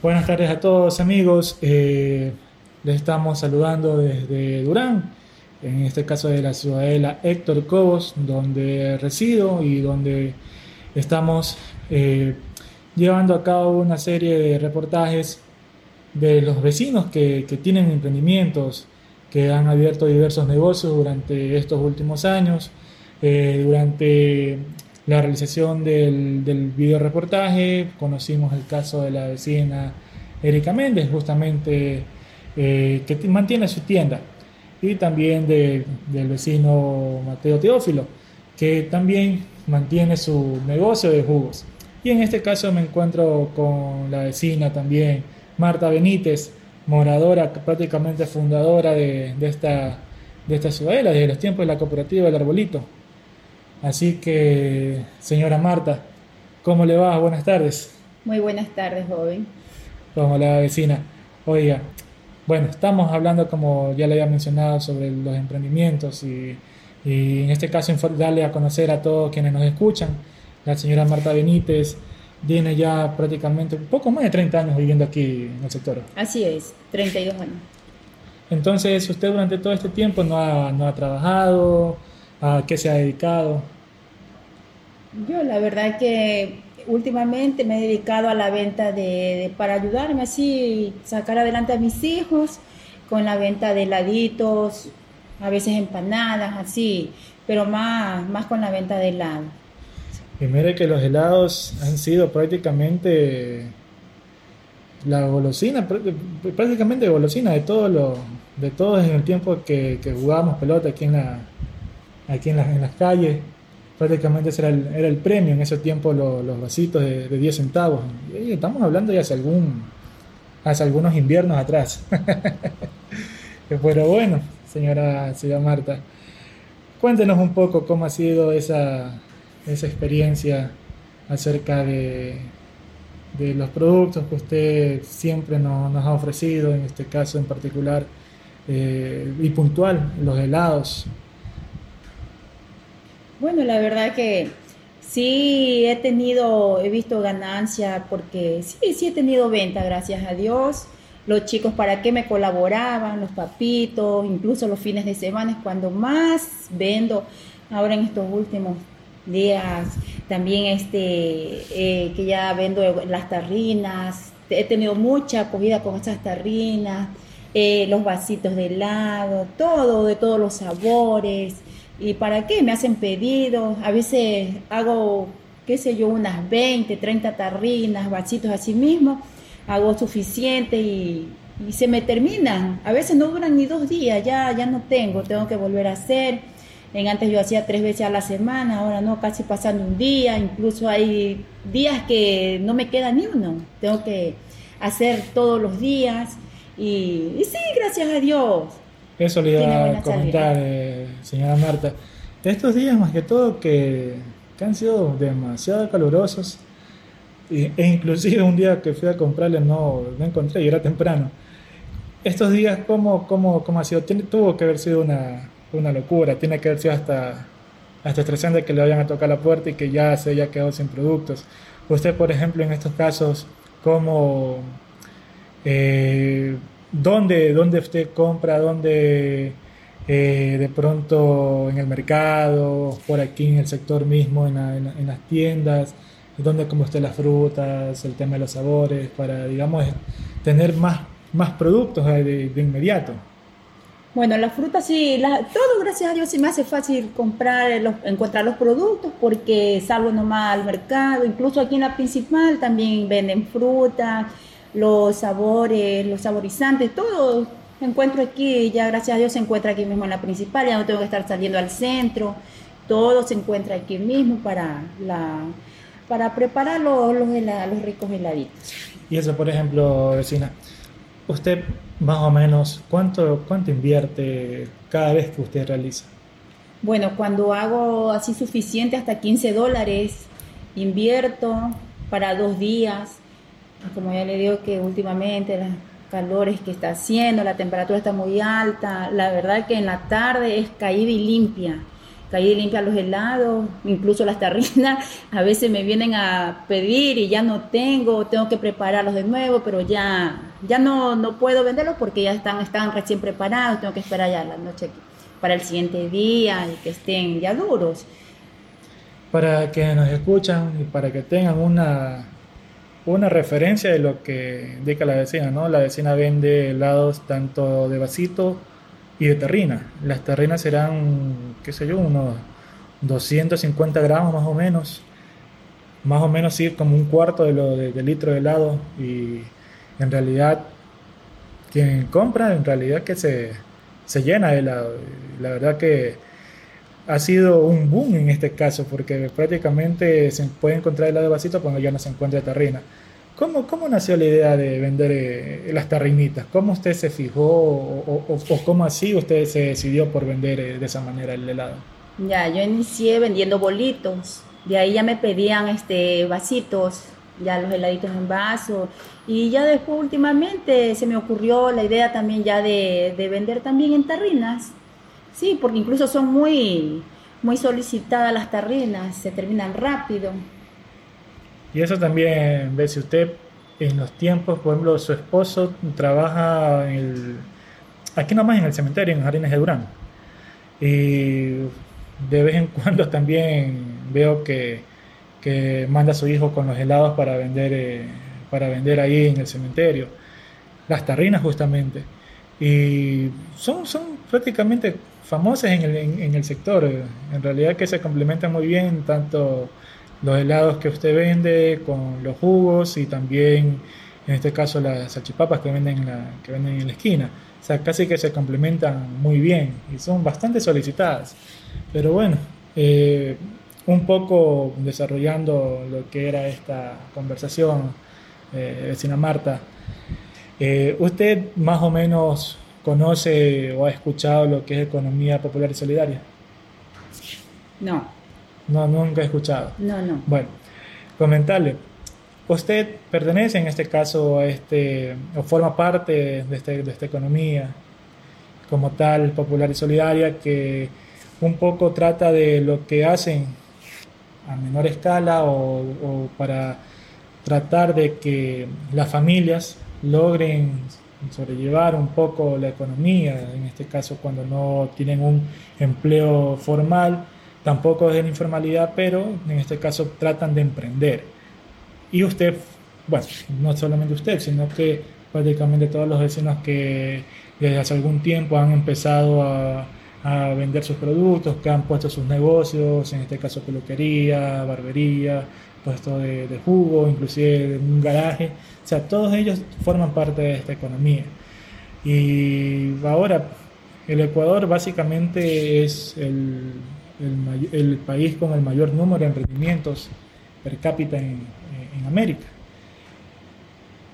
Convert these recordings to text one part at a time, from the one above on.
Buenas tardes a todos amigos. Eh, les estamos saludando desde Durán, en este caso de la ciudadela Héctor Cobos, donde resido y donde estamos eh, llevando a cabo una serie de reportajes de los vecinos que, tienen emprendimientos, que han abierto diversos negocios durante estos últimos años. Eh, durante la realización del, del video reportaje conocimos el caso de la vecina Erika Méndez, justamente eh, que mantiene su tienda, y también del vecino Mateo Teófilo, que también mantiene su negocio de jugos. Y en este caso me encuentro con la vecina también, Marta Benítez, moradora, prácticamente fundadora de, esta, de esta ciudadela, desde los tiempos de la cooperativa del Arbolito. Así que, señora Marta, ¿cómo le va? Buenas tardes. Muy buenas tardes, joven. Como la vecina. Oiga, bueno, estamos hablando, como ya le había mencionado, sobre los emprendimientos y, y en este caso darle a conocer a todos quienes nos escuchan. La señora Marta Benítez tiene ya prácticamente poco más de 30 años viviendo aquí en el sector. Así es, 32 años. Entonces, usted durante todo este tiempo no ha, no ha trabajado, ¿a qué se ha dedicado? Yo la verdad que últimamente me he dedicado a la venta de, para ayudarme así, sacar adelante a mis hijos con la venta de heladitos, a veces empanadas, así, pero más, más con la venta de helado. Y mire que los helados han sido prácticamente la golosina, prácticamente golosina de todo lo, de todos en el tiempo que, que jugábamos pelota aquí en la, aquí en, en las calles. Prácticamente ese era el, era el premio en ese tiempo los vasitos de, de, 10 centavos. Estamos hablando ya hace, algún, hace algunos inviernos atrás. Pero bueno, señora, señora Marta, cuéntenos un poco cómo ha sido esa, esa experiencia acerca de, de los productos que usted siempre nos, nos, ha ofrecido, en este caso en particular, eh, y puntual, los helados. Bueno, la verdad que sí he tenido, he visto ganancia porque sí, sí he tenido venta, gracias a Dios. Los chicos para qué me colaboraban, los papitos, incluso los fines de semana es cuando más vendo ahora en estos últimos días. También este, eh, que ya vendo las tarrinas. He tenido mucha acogida con estas tarrinas, eh, los vasitos de helado, todo, de todos los sabores. ¿Y para qué? Me hacen pedidos. A veces hago, qué sé yo, unas 20, 30 tarrinas, vasitos así mismo. Hago suficiente y, se me terminan. A veces no duran ni dos días, ya, ya no tengo, tengo que volver a hacer en antes yo hacía tres veces a la semana, ahora no, casi pasando un día, incluso hay días que no me queda ni uno, tengo que hacer todos los días y, sí, gracias a Dios. Eso le iba a comentar, eh, señora Marta. Estos días más que todo que, han sido demasiado calurosos e, inclusive un día que fui a comprarle no, no encontré y era temprano. Estos días, ¿cómo, cómo, cómo ha sido? tuvo que haber sido una, una locura. Tiene que haber sido hasta, hasta estresante que le vayan a tocar la puerta y que ya se haya quedado sin productos. Usted, por ejemplo, en estos casos, ¿cómo, eh, dónde, dónde usted compra, dónde eh, de pronto en el mercado, por aquí en el sector mismo, en, en, las tiendas, dónde come usted las frutas, el tema de los sabores, para, digamos, tener más, más productos de inmediato? Bueno, la fruta sí, todo gracias a Dios sí me hace fácil comprar, encontrar los productos porque salgo nomás al mercado, incluso aquí en la principal también venden fruta, los sabores, los saborizantes, todo encuentro aquí, ya gracias a Dios se encuentra aquí mismo en la principal, ya no tengo que estar saliendo al centro, todo se encuentra aquí mismo para la para preparar los, los, los ricos heladitos. Y eso, por ejemplo, vecina, usted más o menos, ¿cuánto, ¿cuánto invierte cada vez que usted realiza? Bueno, cuando hago así suficiente, hasta 15 dólares, invierto para dos días. Como ya le digo que últimamente los calores que está haciendo, la temperatura está muy alta, la verdad que en la tarde es caída y limpia. caí limpia los helados, incluso las tarrinas, a veces me vienen a pedir y ya no tengo, tengo que prepararlos de nuevo, pero ya, ya no, no puedo venderlos porque ya están, están recién preparados, tengo que esperar ya la noche para el siguiente día y que estén ya duros. Para que nos escuchan y para que tengan una, una referencia de lo que indica la vecina, ¿no? La vecina vende helados tanto de vasito y de terrina. Las terrinas serán, qué sé yo, unos 250 gramos más o menos. Más o menos sí, como un cuarto de, lo, de, litro de helado. Y en realidad, quien compra, en realidad que se, se llena de helado. La verdad que ha sido un boom en este caso, porque prácticamente se puede encontrar helado de vasito cuando ya no se encuentra terrina. ¿Cómo, ¿Cómo, nació la idea de vender eh, las tarrinitas? ¿Cómo usted se fijó o, cómo así usted se decidió por vender eh, de esa manera el helado? Ya, yo inicié vendiendo bolitos. De ahí ya me pedían este vasitos, ya los heladitos en vaso. Y ya después últimamente se me ocurrió la idea también ya de vender también en tarrinas. Sí, porque incluso son muy, muy solicitadas las tarrinas, se terminan rápido. Y eso también, ve si usted en los tiempos, por ejemplo, su esposo trabaja en el, aquí nomás en el cementerio, en Jardines de Durán. Y de vez en cuando también veo que, que manda a su hijo con los helados para vender, eh, para vender ahí en el cementerio. Las tarrinas justamente. Y son, son prácticamente famosas en el, en el sector. En realidad que se complementan muy bien tanto los helados que usted vende con los jugos y también en este caso las salchipapas que venden en la, que venden en la esquina. O sea, casi que se complementan muy bien y son bastante solicitadas. Pero bueno, eh, un poco desarrollando lo que era esta conversación, eh, vecina Marta, eh, ¿usted más o menos conoce o ha escuchado lo que es economía popular y solidaria? No. No, nunca he escuchado. No, no. Bueno, comentarle. Usted pertenece en este caso a este, o forma parte de, este, de esta economía como tal, popular y solidaria, que un poco trata de lo que hacen a menor escala o, o para tratar de que las familias logren sobrellevar un poco la economía, en este caso cuando no tienen un empleo formal tampoco es de informalidad, pero en este caso tratan de emprender. Y usted, bueno, no solamente usted, sino que prácticamente todos los vecinos que desde hace algún tiempo han empezado a, vender sus productos, que han puesto sus negocios, en este caso peluquería, barbería, puesto de, de jugo, inclusive un garaje. O sea, todos ellos forman parte de esta economía. Y ahora, el Ecuador básicamente es el el, país con el mayor número de emprendimientos per cápita en, América.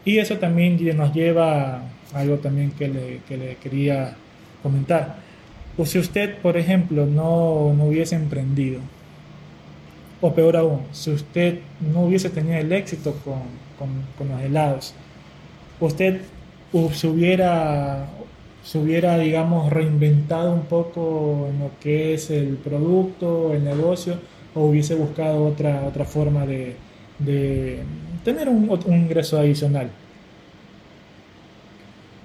Y eso también nos lleva a algo también que le, que le quería comentar. O si usted, por ejemplo, no, no, hubiese emprendido, o peor aún, si usted no hubiese tenido el éxito con, con, los helados, usted se hubiera hubiera, digamos, reinventado un poco en lo que es el producto, el negocio, o hubiese buscado otra, otra forma de, tener un, ingreso adicional.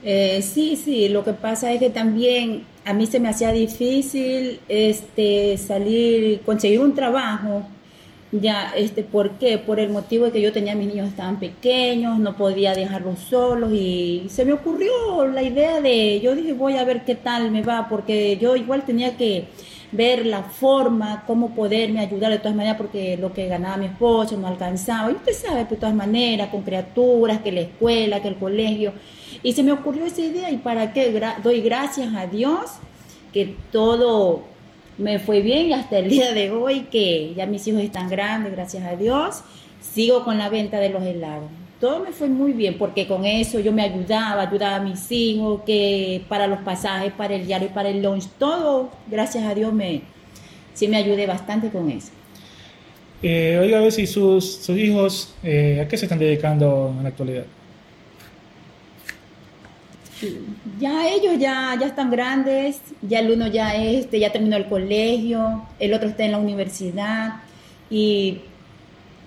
Eh, sí, sí, lo que pasa es que también a mí se me hacía difícil este, salir, conseguir un trabajo ya, este, ¿por qué? Por el motivo de que yo tenía mis niños estaban pequeños, no podía dejarlos solos y se me ocurrió la idea de, yo dije, voy a ver qué tal me va, porque yo igual tenía que ver la forma, cómo poderme ayudar de todas maneras, porque lo que ganaba mi esposo no alcanzaba. Y usted sabe, de todas maneras, con criaturas, que la escuela, que el colegio. Y se me ocurrió esa idea y para qué doy gracias a Dios que todo me fue bien y hasta el día de hoy que ya mis hijos están grandes, gracias a Dios, sigo con la venta de los helados. Todo me fue muy bien porque con eso yo me ayudaba, ayudaba a mis hijos, que para los pasajes, para el diario y para el lunch, todo, gracias a Dios, me, sí me ayudé bastante con eso. Eh, oiga, a ver si sus, sus hijos, eh, ¿a qué se están dedicando en la actualidad? Ya ellos ya, ya están grandes, ya el uno ya este, ya terminó el colegio, el otro está en la universidad y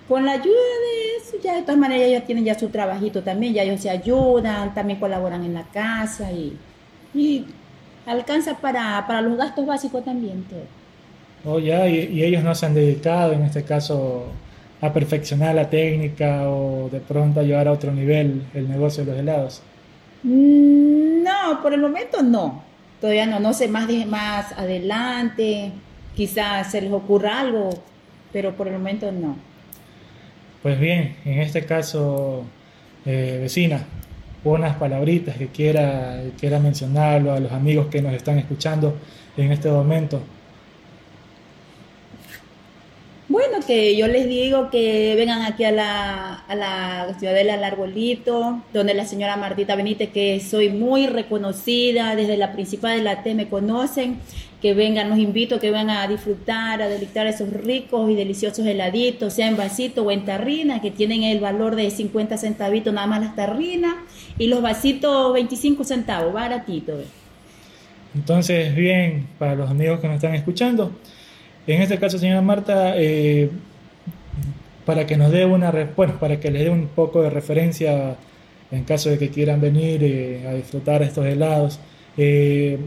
con la ayuda de eso, ya de todas maneras ellos tienen ya su trabajito también, ya ellos se ayudan, también colaboran en la casa y, y alcanza para, para los gastos básicos también Oh, ya, y, y ellos no se han dedicado en este caso a perfeccionar la técnica o de pronto a llevar a otro nivel el negocio de los helados. Mm, No, por el momento no. Todavía no, no sé más, más adelante. Quizás se les ocurra algo, pero por el momento no. Pues bien, en este caso, eh, vecina, unas palabritas que quiera, quiera mencionarlo a los amigos que nos están escuchando en este momento. Bueno, que yo les digo que vengan aquí a la, a la Ciudadela del Arbolito, donde la señora Martita Benítez, que soy muy reconocida, desde la principal de la T me conocen, que vengan, los invito que vengan a disfrutar, a delictar esos ricos y deliciosos heladitos, sea en vasito o en tarrina, que tienen el valor de 50 centavitos nada más las tarrinas, y los vasitos 25 centavos, baratito. Entonces, bien, para los amigos que nos están escuchando, en este caso, señora Marta, eh, para que nos dé una, bueno, para que les dé un poco de referencia en caso de que quieran venir eh, a disfrutar estos helados, eh,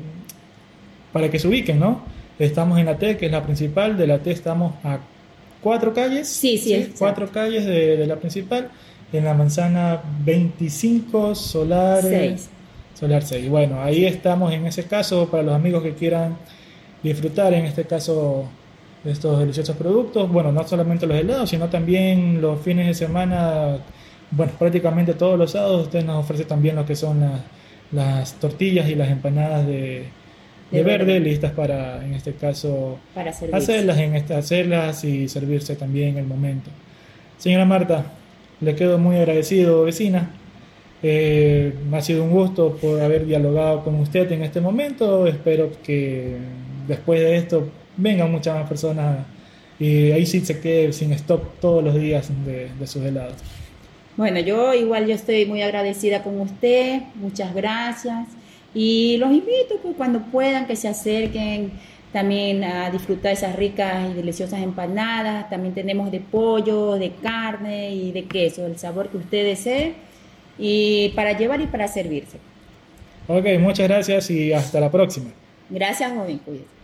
para que se ubiquen, ¿no? Estamos en la T, que es la principal, de la T estamos a cuatro calles. Sí, sí, cuatro calles de, de la principal, en la manzana 25, Solar Seis. Solar 6. Bueno, ahí estamos en ese caso para los amigos que quieran disfrutar en este caso estos deliciosos productos. Bueno, no solamente los helados, sino también los fines de semana, bueno, prácticamente todos los sábados usted nos ofrece también lo que son las, las tortillas y las empanadas de, de De verde, verde. listas para, en este caso, Para hacerlas, en este, hacerlas y servirse también en el momento. Señora Marta, le quedo muy agradecido, vecina. Eh, ha sido un gusto por haber dialogado con usted en este momento. Espero que después de esto vengan muchas más personas y ahí sí se quede sin stop todos los días de, de sus helados. Bueno, yo igual yo estoy muy agradecida con usted, muchas gracias. Y los invito pues cuando puedan que se acerquen también a disfrutar esas ricas y deliciosas empanadas. También tenemos de pollo, de carne y de queso, el sabor que usted desee. Y para llevar y para servirse. Ok, muchas gracias y hasta la próxima. Gracias, joven, cuídese.